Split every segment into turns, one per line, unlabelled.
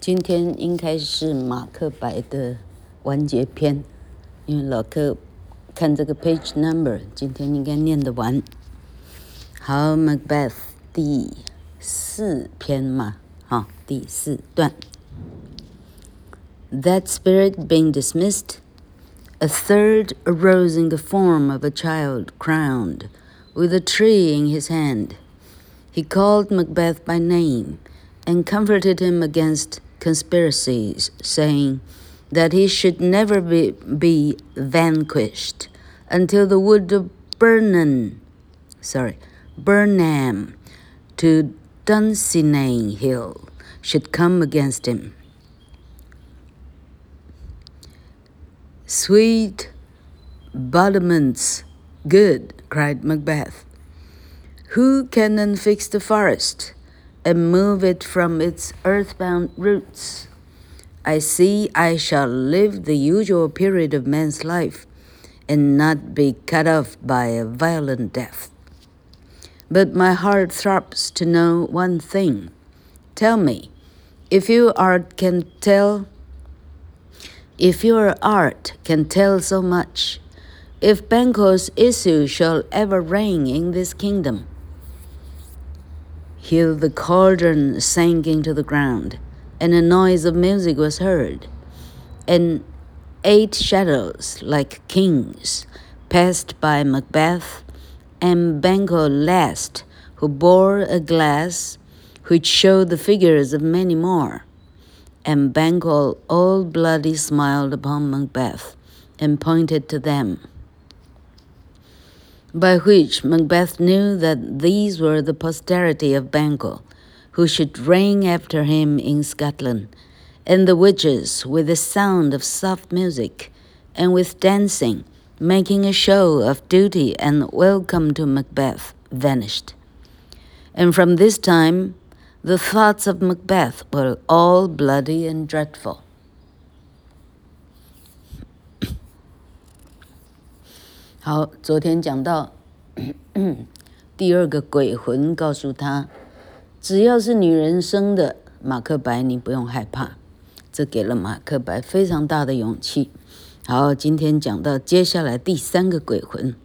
今天应该是马克白的完结篇，因为老克看这个 page number，今天应该念得完。好，Macbeth 第四篇嘛，好，第四段。That spirit being dismissed, a third arose in the form of a child crowned, with a tree in his hand. He called Macbeth by name and comforted him against conspiracies, saying that he should never be, be vanquished until the wood of Burnan, sorry, Burnham to Dunsinane Hill should come against him. Sweet battlements, good, cried Macbeth. Who can unfix the forest? And move it from its earthbound roots. I see I shall live the usual period of man's life and not be cut off by a violent death. But my heart throbs to know one thing. Tell me, if your art can tell, if your art can tell so much, if Banquo's issue shall ever reign in this kingdom, here the cauldron sank into the ground, and a noise of music was heard. And eight shadows, like kings, passed by Macbeth and Banquo last, who bore a glass which showed the figures of many more. And Banquo all bloody smiled upon Macbeth and pointed to them by which Macbeth knew that these were the posterity of Banquo, who should reign after him in Scotland, and the witches, with the sound of soft music, and with dancing, making a show of duty and welcome to Macbeth, vanished. And from this time, the thoughts of Macbeth were all bloody and dreadful. 好，昨天讲到 第二个鬼魂告诉他，只要是女人生的马克白，你不用害怕。这给了马克白非常大的勇气。好，今天讲到接下来第三个鬼魂。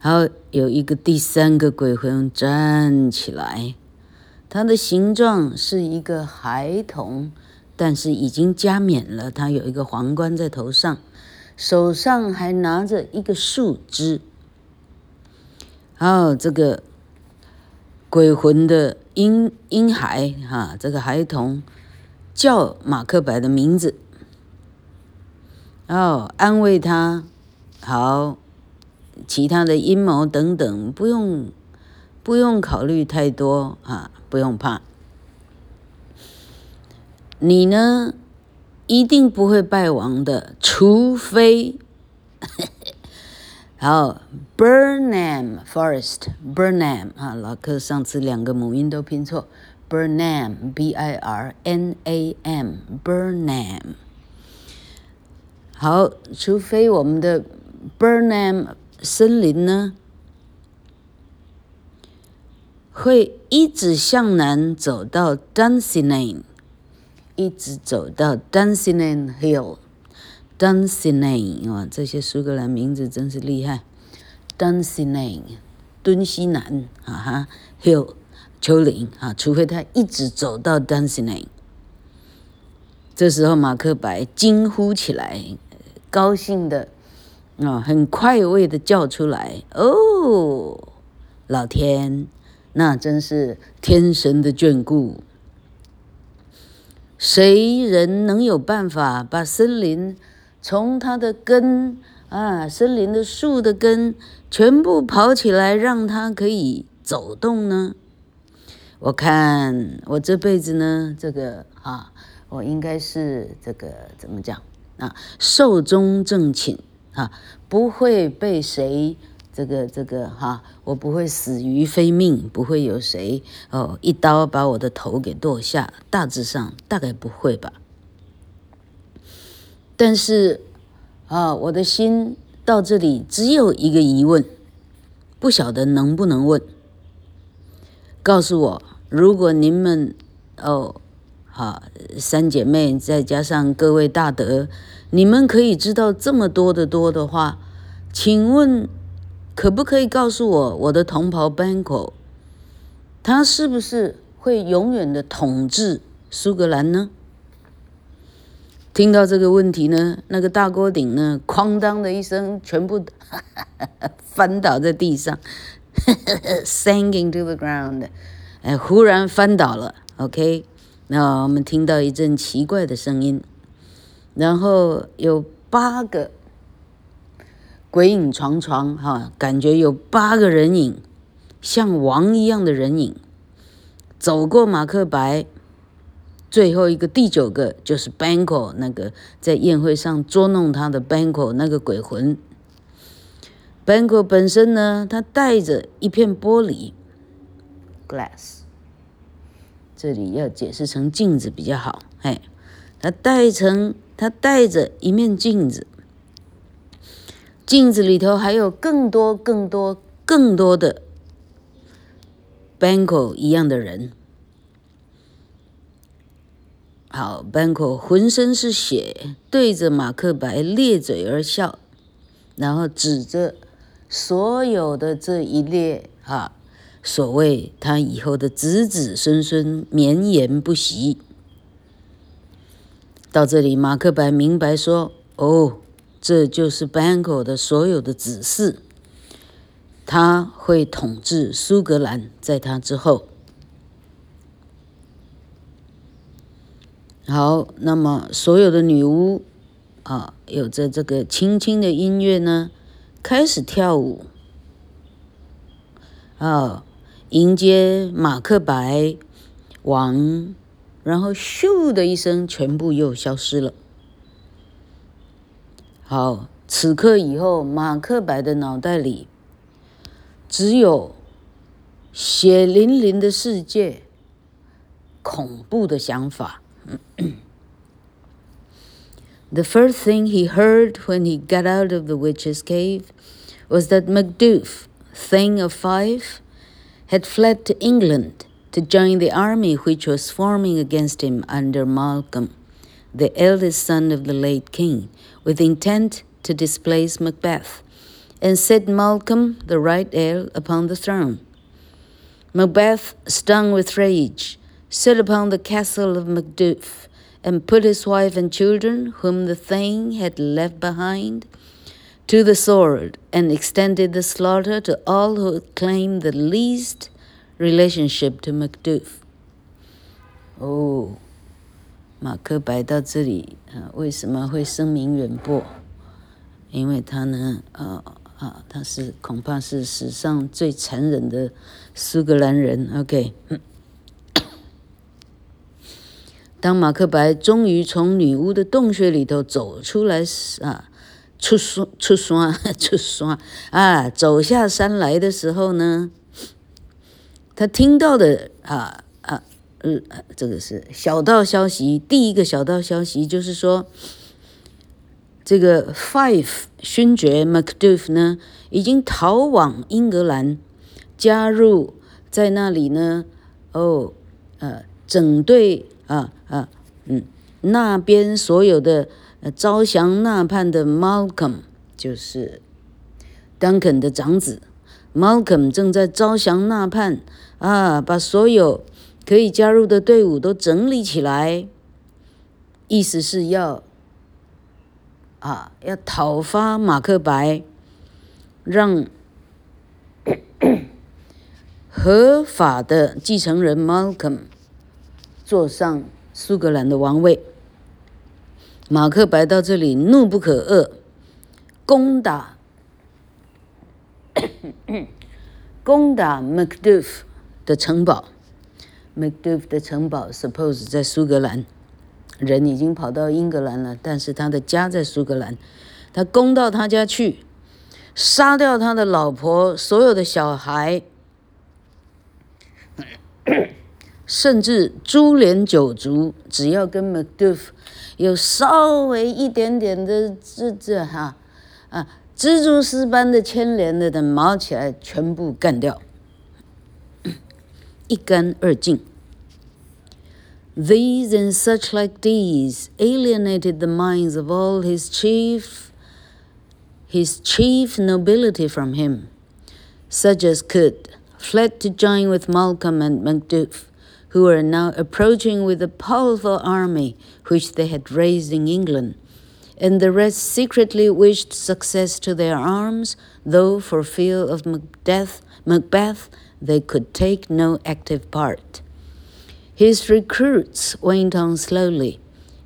好，有一个第三个鬼魂站起来，他的形状是一个孩童，但是已经加冕了，他有一个皇冠在头上。手上还拿着一个树枝，哦，这个鬼魂的婴婴孩哈，这个孩童叫马克白的名字，哦，安慰他，好，其他的阴谋等等，不用不用考虑太多啊，不用怕，你呢？一定不会败亡的，除非，好，Burnham Forest，Burnham 啊，老克上次两个母音都拼错，Burnham，B-I-R-N-A-M，Burnham，好，除非我们的 Burnham 森林呢，会一直向南走到 Dunsinane。一直走到 Dunsinane Hill，Dunsinane 哇，这些苏格兰名字真是厉害。Dunsinane，敦西南，啊哈，Hill，丘陵啊，除非他一直走到 Dunsinane。这时候马克白惊呼起来，高兴的啊，很快慰的叫出来：“哦，老天，那真是天神的眷顾。”谁人能有办法把森林从它的根啊，森林的树的根全部刨起来，让它可以走动呢？我看我这辈子呢，这个啊，我应该是这个怎么讲啊？寿终正寝啊，不会被谁。这个这个哈，我不会死于非命，不会有谁哦一刀把我的头给剁下，大致上大概不会吧。但是啊，我的心到这里只有一个疑问，不晓得能不能问。告诉我，如果您们哦好，三姐妹再加上各位大德，你们可以知道这么多的多的话，请问可不可以告诉我，我的同袍 Banco，他是不是会永远的统治苏格兰呢？听到这个问题呢，那个大锅顶呢，哐当的一声，全部 翻倒在地上，sinking to the ground，哎，忽然翻倒了。OK。那我们听到一阵奇怪的声音，然后有八个鬼影幢幢，哈，感觉有八个人影，像王一样的人影，走过马克白，最后一个第九个就是 Banco 那个在宴会上捉弄他的 Banco 那个鬼魂。Banco 本身呢，他带着一片玻璃 glass。这里要解释成镜子比较好，哎，他带成他带着一面镜子，镜子里头还有更多更多更多的 Banquo 一样的人。好，Banquo 浑身是血，对着马克白咧嘴而笑，然后指着所有的这一列啊。所谓他以后的子子孙孙绵延不息。到这里，马克白明白说：“哦，这就是 banco 的所有的子嗣，他会统治苏格兰，在他之后。”好，那么所有的女巫啊，有着这个轻轻的音乐呢，开始跳舞啊。迎接马克白王，然后咻的一声，全部又消失了。好，此刻以后，马克白的脑袋里只有血淋淋的世界，恐怖的想法。 The first thing he heard when he got out of the witch's cave was that Macduff, Thing of Fife, had fled to England to join the army which was forming against him under Malcolm, the eldest son of the late king, with intent to displace Macbeth and set Malcolm, the right heir, upon the throne. Macbeth, stung with rage, set upon the castle of Macduff and put his wife and children, whom the Thane had left behind, to the sword and extended the slaughter to all who claimed the least relationship to Macduff。哦，oh. 马克白到这里啊，为什么会声名远播？因为他呢，啊啊，他是恐怕是史上最残忍的苏格兰人。OK，当马克白终于从女巫的洞穴里头走出来时啊。出山出山 出山啊！走下山来的时候呢，他听到的啊呃，这个是小道消息。第一个小道消息就是说，这个 Five 勋爵 Macduff 呢，已经逃往英格兰，加入在那里呢。哦，呃，整队啊啊嗯，那边所有的呃。招降纳叛的 Malcolm 就是 Duncan 的长子，Malcolm 正在招降纳叛啊，把所有可以加入的队伍都整理起来，意思是要啊要讨伐马克白，让合法的继承人 Malcolm 坐上苏格兰的王位。马克白到这里怒不可遏，攻打 攻打 Macduff 的城堡。Macduff 的城堡 suppose 在苏格兰，人已经跑到英格兰了，但是他的家在苏格兰。他攻到他家去，杀掉他的老婆，所有的小孩，甚至株连九族，只要跟 Macduff。有稍微一点点的这这哈啊，蜘蛛丝般的牵连的等毛起来，全部干掉，一干二净。These and such like these alienated the minds of all his chief, his chief nobility from him, such as could fled to join with Malcolm and Macduff, who were now approaching with a powerful army which they had raised in England, and the rest secretly wished success to their arms, though for fear of Macbeth, Macbeth they could take no active part. His recruits went on slowly.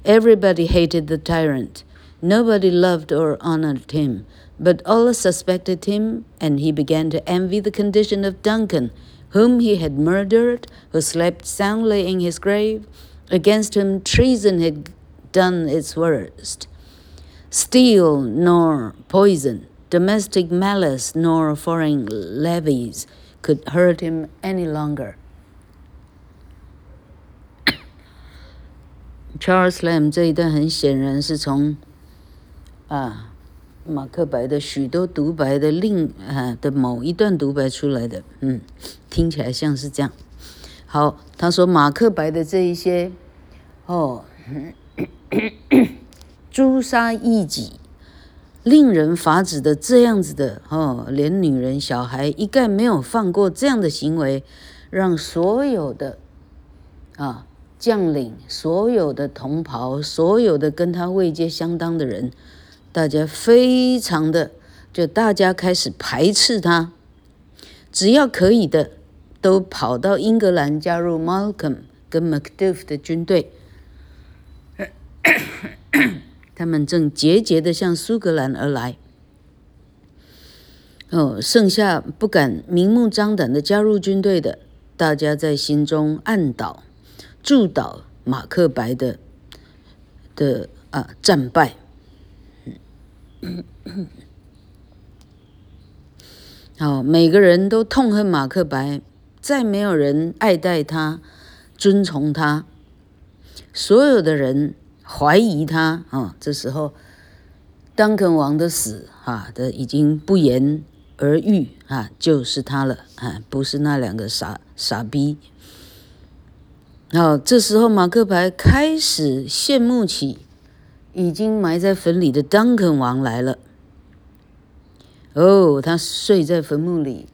Everybody hated the tyrant. Nobody loved or honored him, but all suspected him, and he began to envy the condition of Duncan, whom he had murdered, who slept soundly in his grave, against whom treason had done its worst. Steel nor poison, domestic malice nor foreign levies could hurt him any longer. Charles Lamb 这一段很显然是从啊马克白的许多独白的另啊的某一段独白出来的，嗯，听起来像是这样。好，他说马克白的这一些哦，诛杀异己、令人发指的这样子的哦，连女人小孩一概没有放过这样的行为，让所有的啊。将领所有的同袍，所有的跟他位阶相当的人，大家非常的，就大家开始排斥他。只要可以的，都跑到英格兰加入 Malcolm 跟 Macduff 的军队。他们正节节的向苏格兰而来。哦，剩下不敢明目张胆的加入军队的，大家在心中暗祷。助导马克白的的啊战败，好，每个人都痛恨马克白，再没有人爱戴他、尊崇他，所有的人怀疑他啊。这时候，当肯王的死啊，的已经不言而喻啊，就是他了啊，不是那两个傻傻逼。好，这时候马克白开始羡慕起已经埋在坟里的当肯王来了。哦，他睡在坟墓里，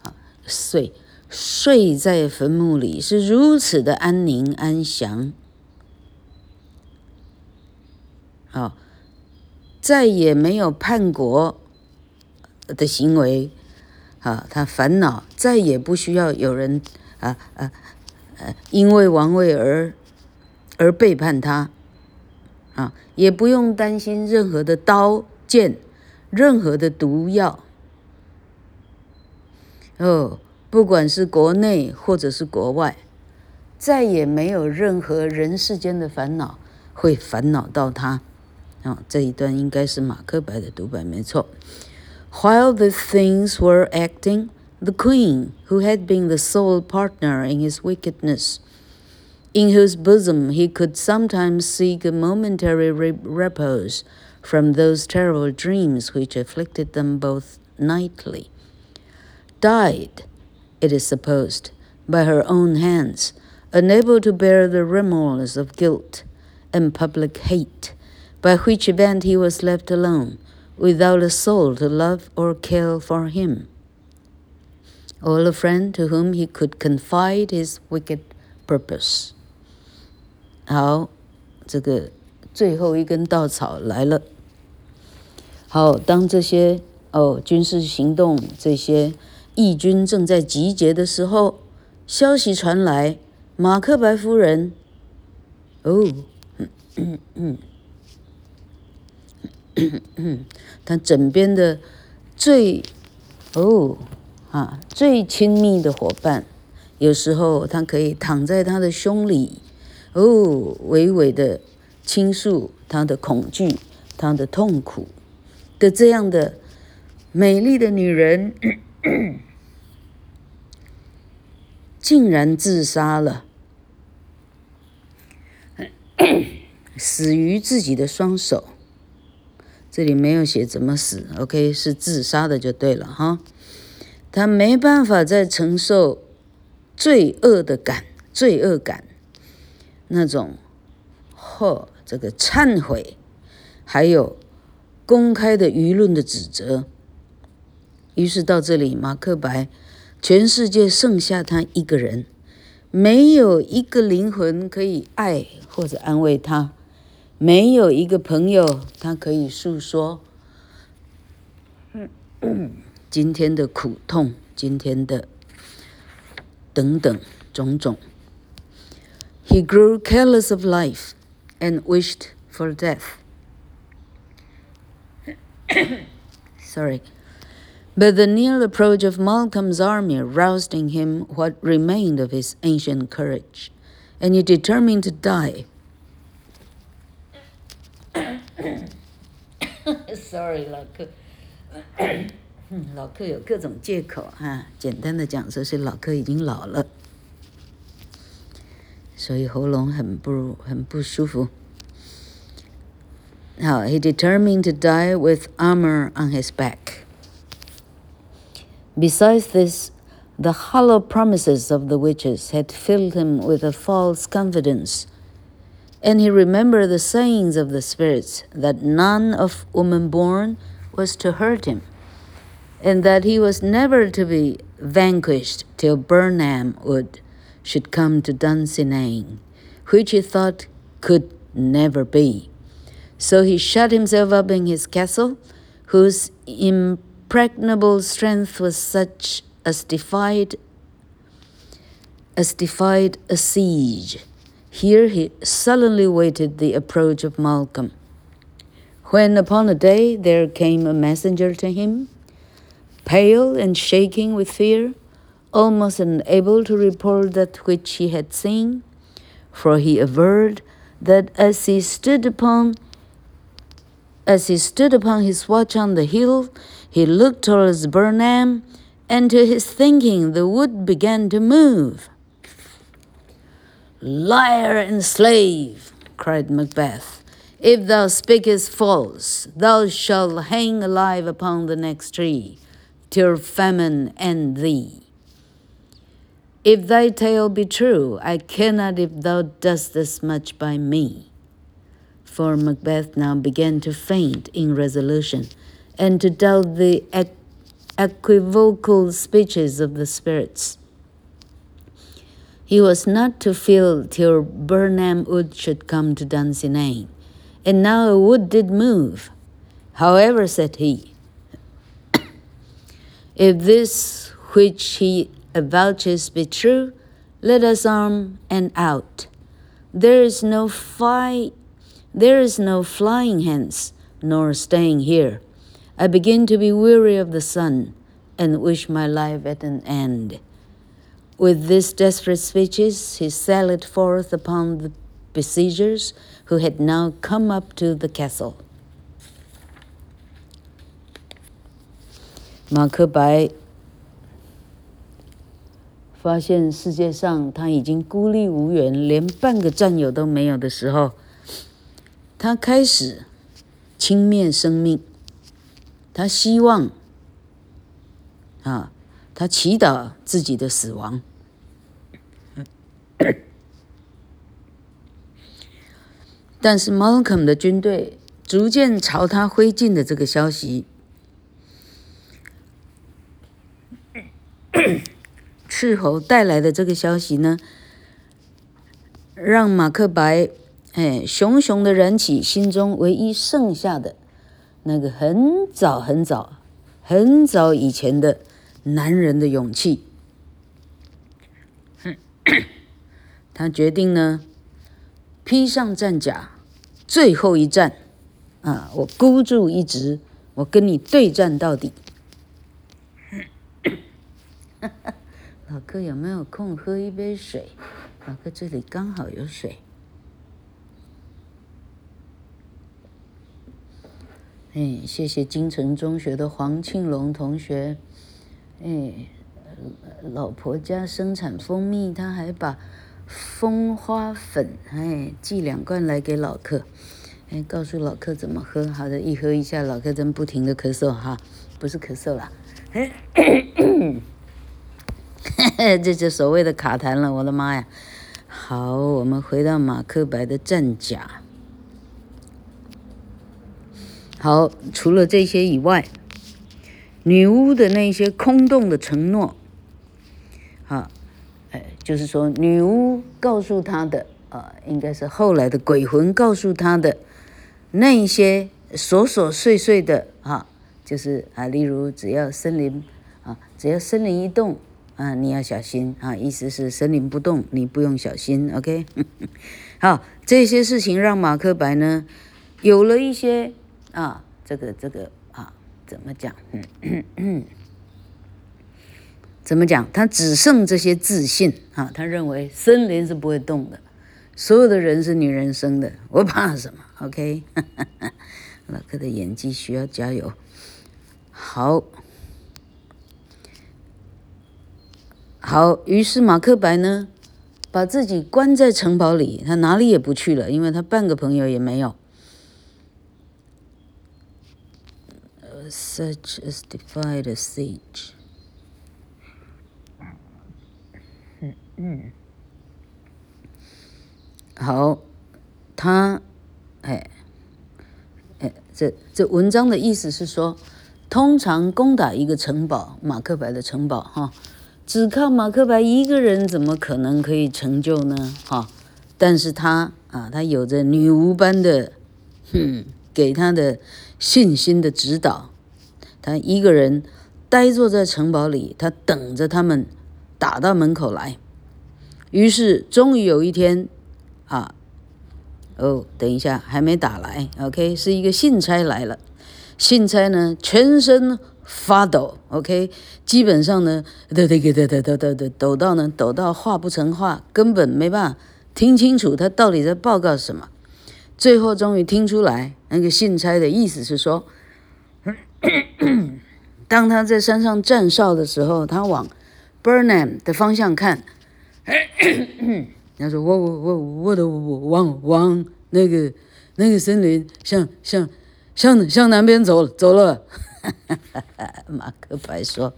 啊，睡睡在坟墓里是如此的安宁安详。好，再也没有叛国的行为，啊，他烦恼再也不需要有人啊啊。因为王位而而背叛他，啊，也不用担心任何的刀剑，任何的毒药。哦，不管是国内或者是国外，再也没有任何人世间的烦恼会烦恼到他。啊，这一段应该是马克白的独白，没错。While the things were acting. The queen, who had been the sole partner in his wickedness, in whose bosom he could sometimes seek a momentary repose from those terrible dreams which afflicted them both nightly, died, it is supposed, by her own hands, unable to bear the remorse of guilt and public hate, by which event he was left alone, without a soul to love or care for him or a friend to whom he could confide his wicked purpose。好，这个最后一根稻草来了。好，当这些哦军事行动，这些义军正在集结的时候，消息传来，马克白夫人，哦，嗯嗯嗯，嗯嗯，他枕边的最，哦。啊，最亲密的伙伴，有时候他可以躺在他的胸里，哦，娓娓的倾诉他的恐惧、他的痛苦的这样的美丽的女人，竟然自杀了，死于自己的双手。这里没有写怎么死，OK，是自杀的就对了哈。他没办法再承受罪恶的感，罪恶感，那种或这个忏悔，还有公开的舆论的指责。于是到这里，马克白，全世界剩下他一个人，没有一个灵魂可以爱或者安慰他，没有一个朋友他可以诉说。今天的苦痛，今天的等等种种。He grew careless of life and wished for death. Sorry. But the near approach of Malcolm's army roused in him what remained of his ancient courage, and he determined to die. Sorry，老 克，老克有各种借口哈。简单的讲，说是老克已经老了，所以喉咙很不很不舒服。好，he determined to die with armor on his back. Besides this, the hollow promises of the witches had filled him with a false confidence, and he remembered the sayings of the spirits that none of woman born was to hurt him, and that he was never to be vanquished till Burnham Wood should come to Dunsinane, which he thought could never be. So he shut himself up in his castle, whose impregnable strength was such as defied as defied a siege. Here he sullenly waited the approach of Malcolm. When upon a day there came a messenger to him, pale and shaking with fear, almost unable to report that which he had seen, for he averred that as he stood upon as he stood upon his watch on the hill, he looked towards Burnham, and to his thinking the wood began to move. Liar and slave, cried Macbeth, if thou speakest false, thou shalt hang alive upon the next tree, till famine end thee. If thy tale be true, I cannot if thou dost this much by me. For Macbeth now began to faint in resolution and to doubt the equivocal speeches of the spirits. He was not to feel till Burnham Wood should come to Dunsinane, and now a wood did move. However, said he, if this which he avouches be true, let us arm and out. There is no fight, there is no flying hence, nor staying here. I begin to be weary of the sun and wish my life at an end. With these desperate speeches, he sallied forth upon the besiegers who had now come up to the castle. 马克白发现世界上他已经孤立无援，连半个战友都没有的时候，他开始轻蔑生命。他希望，啊，他祈祷自己的死亡。但是 Malcolm 的军队逐渐朝他挥进的这个消息，斥候带来的这个消息呢，让马克白哎熊熊的燃起心中唯一剩下的。那个很早很早很早以前的男人的勇气，他决定呢，披上战甲，最后一战啊！我孤注一掷，我跟你对战到底。老哥有没有空喝一杯水？老哥这里刚好有水。哎，谢谢金城中学的黄庆龙同学。哎，老婆家生产蜂蜜，他还把蜂花粉哎寄两罐来给老客，哎，告诉老客怎么喝。好的，一喝一下，老客真不停的咳嗽哈，不是咳嗽啦，这就所谓的卡痰了，我的妈呀！好，我们回到马克白的战甲。好，除了这些以外，女巫的那些空洞的承诺，啊，哎，就是说，女巫告诉他的，啊，应该是后来的鬼魂告诉他的，那些琐琐碎碎的，啊，就是啊，例如只要森林，啊，只要森林一动，啊，你要小心，啊，意思是森林不动，你不用小心，OK？好，这些事情让马克白呢，有了一些。啊，这个这个啊，怎么讲？嗯嗯，怎么讲？他只剩这些自信啊，他认为森林是不会动的，所有的人是女人生的，我怕什么？OK，老克的演技需要加油。好，好，于是马克白呢，把自己关在城堡里，他哪里也不去了，因为他半个朋友也没有。Such as defied a siege。嗯嗯，好，他，哎，哎，这这文章的意思是说，通常攻打一个城堡，马克白的城堡，哈，只靠马克白一个人，怎么可能可以成就呢？哈，但是他啊，他有着女巫般的，哼，给他的信心的指导。他一个人呆坐在城堡里，他等着他们打到门口来。于是，终于有一天，啊，哦，等一下，还没打来，OK，是一个信差来了。信差呢，全身发抖，OK，基本上呢，抖抖抖抖抖抖抖抖到呢，抖到话不成话，根本没办法听清楚他到底在报告什么。最后，终于听出来，那个信差的意思是说。当他在山上站哨的时候，他往 Burnham 的方向看，他说：“我我我我的我往往那个那个森林像像向向南边走走了。”马克白说：“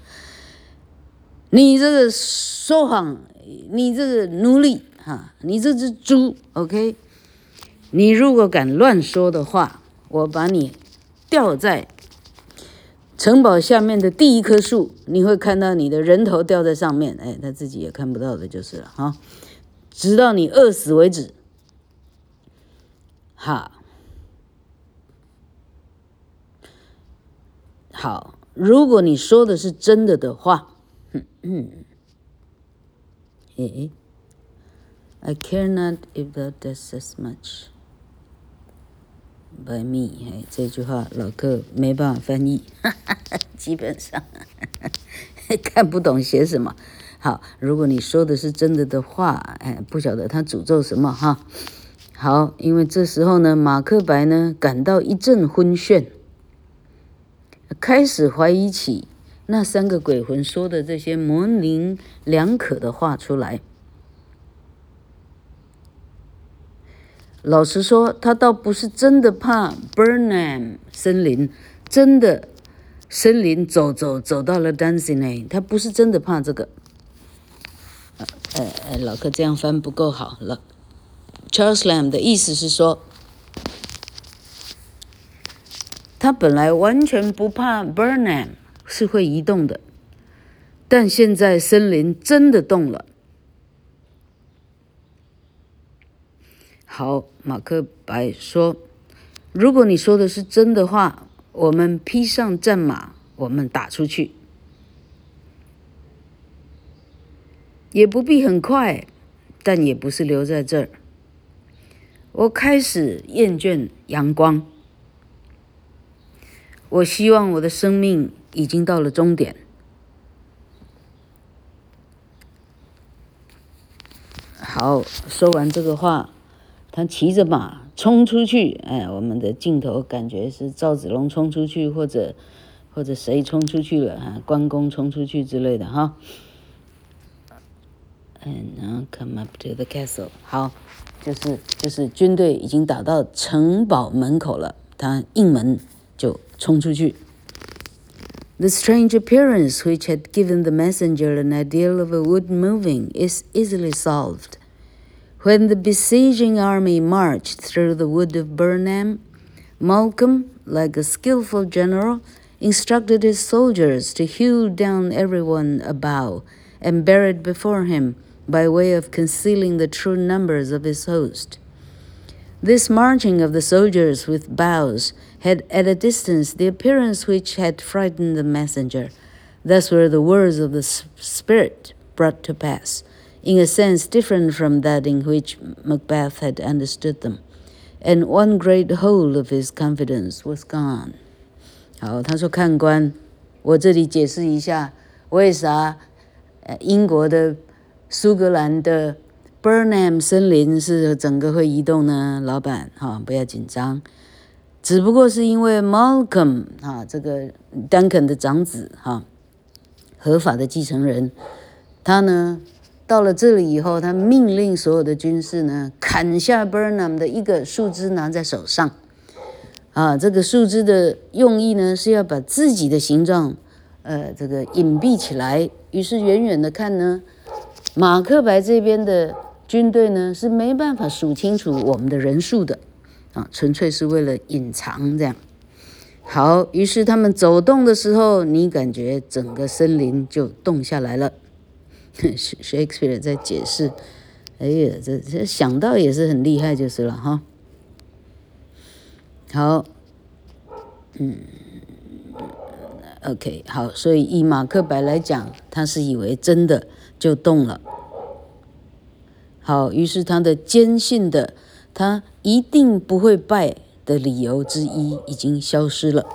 你这个说谎，你这个奴隶哈，你这只猪，OK？你如果敢乱说的话，我把你吊在。”城堡下面的第一棵树，你会看到你的人头掉在上面，哎，他自己也看不到的，就是了哈，直到你饿死为止。好，好，如果你说的是真的的话，嗯嗯，哎，I care not if thou does as much. By me，哎，这句话老克没办法翻译，哈哈，基本上看不懂写什么。好，如果你说的是真的的话，哎，不晓得他诅咒什么哈。好，因为这时候呢，马克白呢感到一阵昏眩，开始怀疑起那三个鬼魂说的这些模棱两可的话出来。老实说，他倒不是真的怕 Burnham 森林，真的森林走走走到了 Dunsinane，他不是真的怕这个。呃呃，老哥这样翻不够好了。Charles Lamb 的意思是说，他本来完全不怕 Burnham 是会移动的，但现在森林真的动了。好，马克白说：“如果你说的是真的话，我们披上战马，我们打出去，也不必很快，但也不是留在这儿。我开始厌倦阳光，我希望我的生命已经到了终点。”好，说完这个话。他骑着马冲出去，哎，我们的镜头感觉是赵子龙冲出去，或者或者谁冲出去了啊？关公冲出去之类的哈。And now come up to the castle。好，就是就是军队已经打到城堡门口了，他应门就冲出去。The strange appearance which had given the messenger an idea of a wood moving is easily solved. When the besieging army marched through the wood of Burnham, Malcolm, like a skillful general, instructed his soldiers to hew down everyone a bough and bury it before him by way of concealing the true numbers of his host. This marching of the soldiers with boughs had at a distance the appearance which had frightened the messenger. Thus were the words of the Spirit brought to pass, in a sense different from that in which Macbeth had understood them. And one great whole of his confidence was gone. 好，他说：“看官，我这里解释一下，为啥英国的苏格兰的。” Burnham 森林是整个会移动呢，老板哈，不要紧张。只不过是因为 Malcolm 哈，这个 Duncan 的长子哈，合法的继承人，他呢到了这里以后，他命令所有的军士呢砍下 Burnham 的一个树枝拿在手上，啊，这个树枝的用意呢是要把自己的形状，呃，这个隐蔽起来。于是远远的看呢，马克白这边的。军队呢是没办法数清楚我们的人数的，啊，纯粹是为了隐藏这样。好，于是他们走动的时候，你感觉整个森林就动下来了。Shakespeare 在解释，哎呀，这这想到也是很厉害就是了哈。好，嗯，OK，好，所以以马克白来讲，他是以为真的就动了。好，于是他的坚信的，他一定不会败的理由之一已经消失了。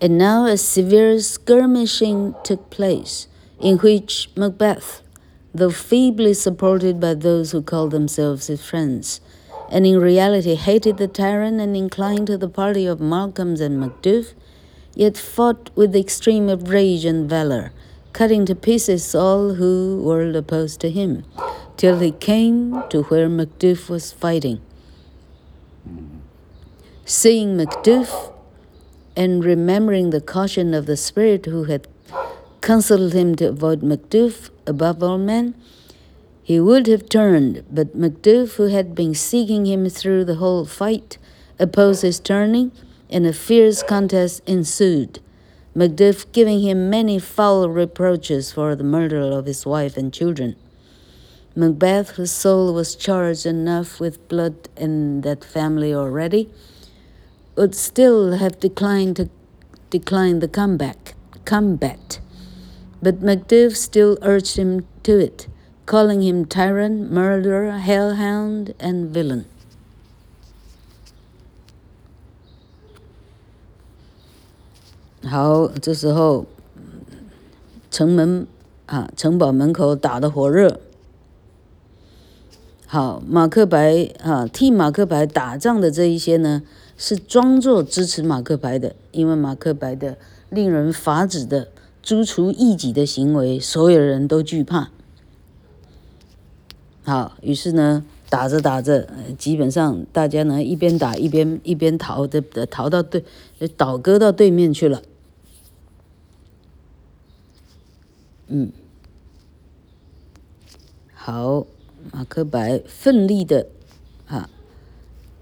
And now a severe skirmishing took place, in which Macbeth, though feebly supported by those who called themselves his friends, and in reality hated the tyrant and inclined to the party of Malcolm and Macduff, yet fought with the extreme of rage and valor, cutting to pieces all who were opposed to him till he came to where Macduff was fighting. Seeing Macduff and remembering the caution of the spirit who had counseled him to avoid Macduff above all men, he would have turned, but Macduff, who had been seeking him through the whole fight, opposed his turning, and a fierce contest ensued. Macduff giving him many foul reproaches for the murder of his wife and children. Macbeth, whose soul was charged enough with blood in that family already, would still have declined to decline the comeback, combat. But Macduff still urged him to it, calling him tyrant, murderer, hellhound, and villain. 好，这时候城门啊，城堡门口打得火热。 好，马克白啊，替马克白打仗的这一些呢，是装作支持马克白的，因为马克白的令人发指的诛除异己的行为，所有人都惧怕。好，于是呢，打着打着，基本上大家呢一边打一边一边逃的，逃到对，倒戈到对面去了。嗯，好。马克白奋力的，哈，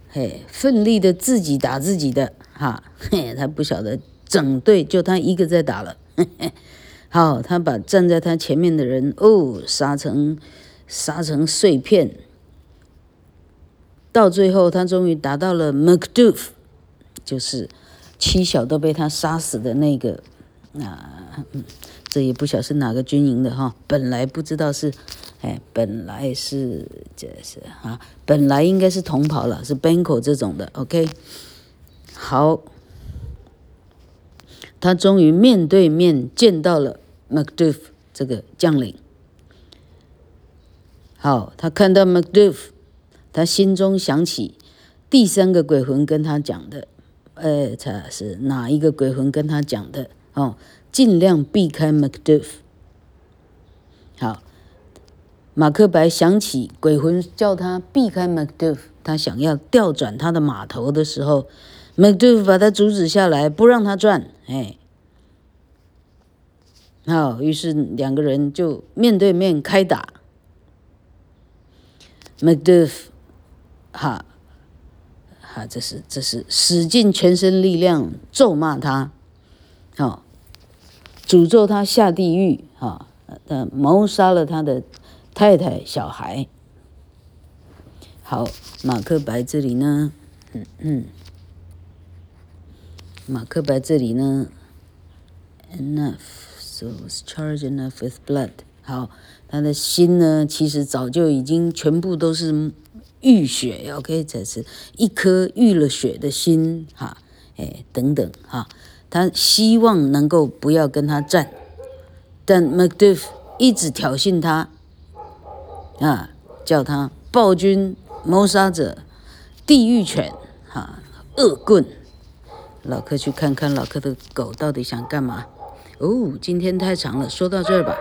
嘿，奋力的自己打自己的，哈，嘿，他不晓得整队就他一个在打了，嘿嘿，好，他把站在他前面的人哦杀成杀成碎片，到最后他终于打到了 Macduff，就是七小都被他杀死的那个，啊，这也不晓得是哪个军营的哈，本来不知道是。哎，本来是这是啊，本来应该是同袍了，是 Banquo 这种的。OK，好，他终于面对面见到了 Macduff 这个将领。好，他看到 Macduff，他心中想起第三个鬼魂跟他讲的，哎，他是哪一个鬼魂跟他讲的？哦，尽量避开 Macduff。好。马克白想起鬼魂叫他避开 Macduff，他想要调转他的马头的时候，Macduff 把他阻止下来，不让他转。哎，好，于是两个人就面对面开打。Macduff 哈哈，这是这是使尽全身力量咒骂他，好、哦，诅咒他下地狱，哈、哦，呃，谋杀了他的太太小孩。好，马克白这里呢，嗯嗯，马克白这里呢，enough so was charged enough with blood。好，他的心呢，其实早就已经全部都是。浴血，OK，这是一颗浴了血的心，哈，哎，等等，哈，他希望能够不要跟他战，但 Macduff 一直挑衅他，啊，叫他暴君、谋杀者、地狱犬，哈，恶棍。老柯去看看老柯的狗到底想干嘛？哦，今天太长了，说到这儿吧。